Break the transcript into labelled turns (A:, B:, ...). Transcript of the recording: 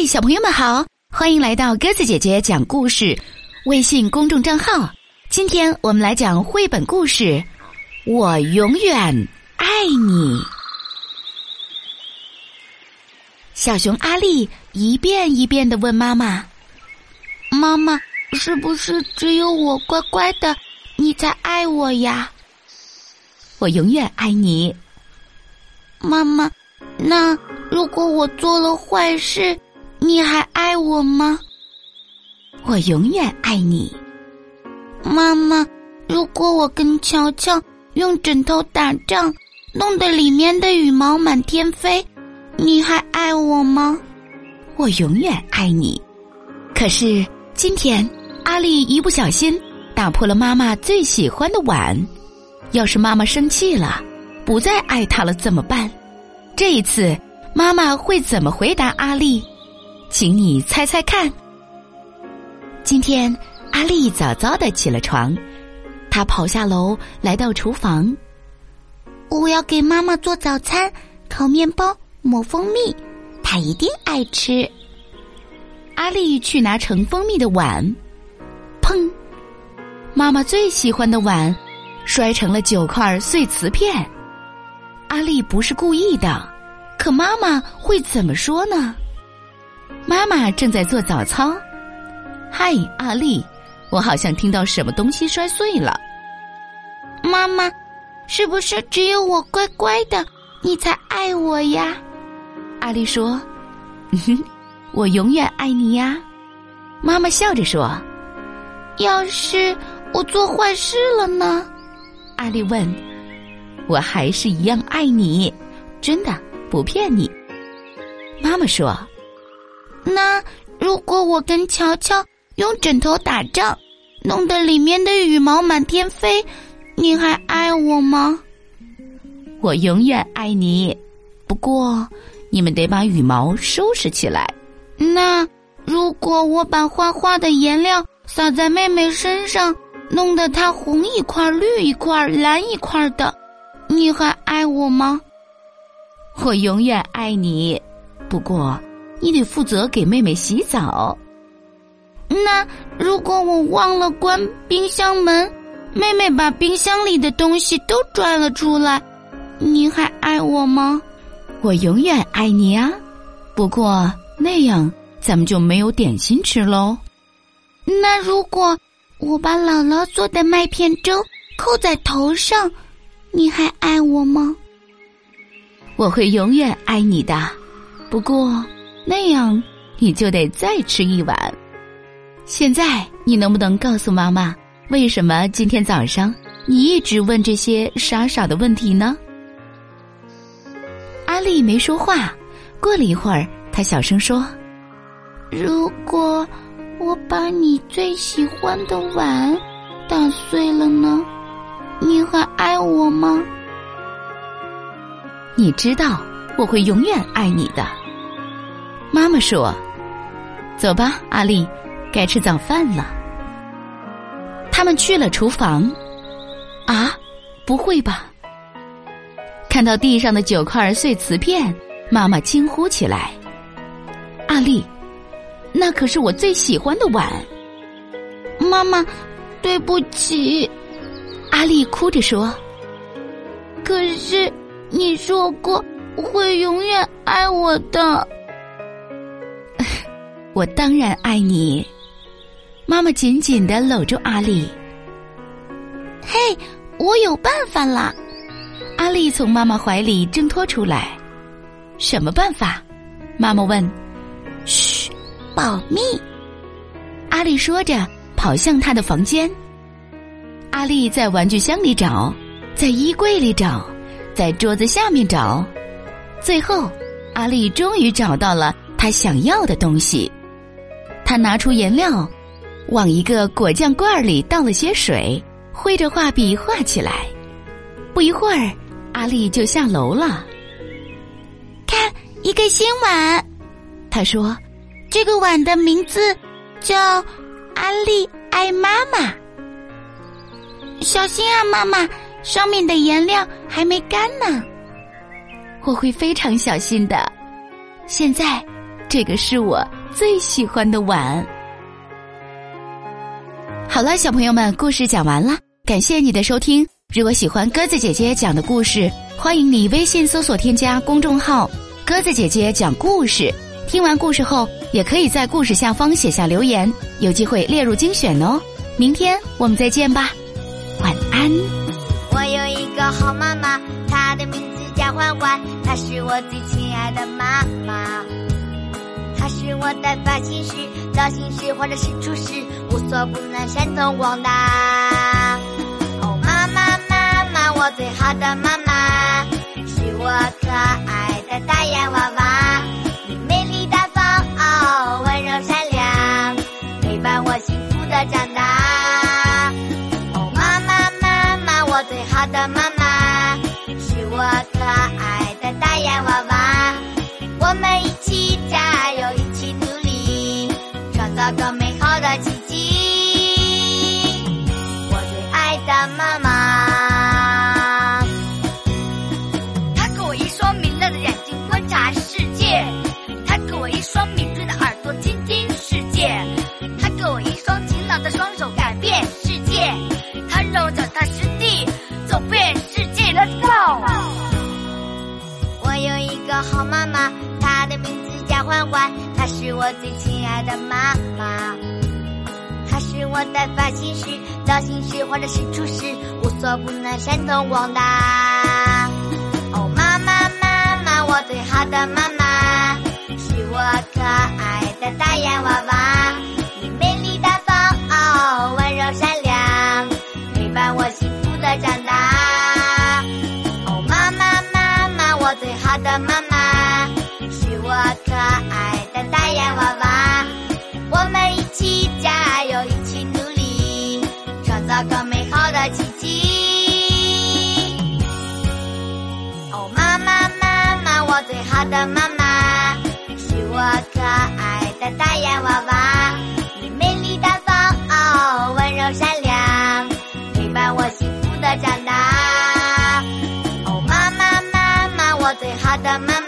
A: 嗨，小朋友们好，欢迎来到鸽子姐姐讲故事微信公众账号。今天我们来讲绘本故事《我永远爱你》。小熊阿丽一遍一遍的问妈妈：“
B: 妈妈，是不是只有我乖乖的，你才爱我呀？”
A: 我永远爱你，
B: 妈妈。那如果我做了坏事，你还爱我吗？
A: 我永远爱你，
B: 妈妈。如果我跟乔乔用枕头打仗，弄得里面的羽毛满天飞，你还爱我吗？
A: 我永远爱你。可是今天阿丽一不小心打破了妈妈最喜欢的碗，要是妈妈生气了，不再爱她了怎么办？这一次，妈妈会怎么回答阿丽？请你猜猜看。今天，阿丽早早的起了床，她跑下楼，来到厨房。
B: 我要给妈妈做早餐，烤面包，抹蜂蜜，她一定爱吃。
A: 阿丽去拿盛蜂蜜的碗，砰！妈妈最喜欢的碗，摔成了九块碎瓷片。阿丽不是故意的，可妈妈会怎么说呢？妈妈正在做早操。嗨，阿丽，我好像听到什么东西摔碎了。
B: 妈妈，是不是只有我乖乖的，你才爱我呀？
A: 阿丽说哼：“我永远爱你呀。”妈妈笑着说：“
B: 要是我做坏事了呢？”
A: 阿丽问。我还是一样爱你，真的不骗你。妈妈说：“
B: 那如果我跟乔乔用枕头打仗，弄得里面的羽毛满天飞，你还爱我吗？”
A: 我永远爱你，不过你们得把羽毛收拾起来。
B: 那如果我把画画的颜料洒在妹妹身上，弄得她红一块、绿一块、蓝一块的。你还爱我吗？
A: 我永远爱你，不过你得负责给妹妹洗澡。
B: 那如果我忘了关冰箱门，妹妹把冰箱里的东西都拽了出来，你还爱我吗？
A: 我永远爱你啊，不过那样咱们就没有点心吃喽。
B: 那如果我把姥姥做的麦片粥扣在头上？你还爱我吗？
A: 我会永远爱你的，不过那样你就得再吃一碗。现在你能不能告诉妈妈，为什么今天早上你一直问这些傻傻的问题呢？阿丽没说话，过了一会儿，她小声说：“
B: 如果我把你最喜欢的碗打碎了呢？”你还爱我吗？
A: 你知道我会永远爱你的。妈妈说：“走吧，阿丽，该吃早饭了。”他们去了厨房。啊，不会吧！看到地上的九块碎瓷片，妈妈惊呼起来：“阿丽，那可是我最喜欢的碗。”
B: 妈妈，对不起。
A: 阿丽哭着说：“
B: 可是你说过会永远爱我的，
A: 我当然爱你。”妈妈紧紧的搂住阿丽。
B: 嘿，我有办法啦！
A: 阿丽从妈妈怀里挣脱出来。什么办法？妈妈问。
B: 嘘，保密。
A: 阿丽说着，跑向她的房间。阿丽在玩具箱里找，在衣柜里找，在桌子下面找，最后，阿丽终于找到了她想要的东西。他拿出颜料，往一个果酱罐里倒了些水，挥着画笔画起来。不一会儿，阿丽就下楼了。
B: 看，一个新碗，
A: 他说：“
B: 这个碗的名字叫阿丽爱妈妈。”小心啊，妈妈！上面的颜料还没干呢。
A: 我会非常小心的。现在，这个是我最喜欢的碗。好了，小朋友们，故事讲完了，感谢你的收听。如果喜欢鸽子姐姐讲的故事，欢迎你微信搜索添加公众号“鸽子姐姐讲故事”。听完故事后，也可以在故事下方写下留言，有机会列入精选哦。明天我们再见吧，晚安。
B: 我有一个好妈妈，她的名字叫欢欢，她是我最亲爱的妈妈。我的发型师、造型师或者是厨师，无所不能，神通广大。哦，妈妈妈妈，我最好的妈妈，是我可爱的大眼娃娃。你美丽大方，哦，温柔善良，陪伴我幸福的长大。哦，妈妈妈妈，我最好的妈妈，是我可爱的大眼娃娃。我们一起加欢欢，她是我最亲爱的妈妈。她是我的发型师、造型师或者是厨师，无所不能，神通广大。哦，妈妈妈妈，我最好的妈妈，是我可爱的大眼娃娃。你美丽大方，哦，温柔善良，陪伴我幸福的长大。哦，妈妈妈妈，我最好的妈妈，爱的大眼娃娃。我们一起加油，一起努力，创造更美好的奇迹。哦，妈妈妈妈，我最好的妈妈，是我可爱的大眼娃娃。你美丽大方，哦，温柔善良，陪伴我幸福的长大。哦，妈妈妈妈，我最好的妈妈，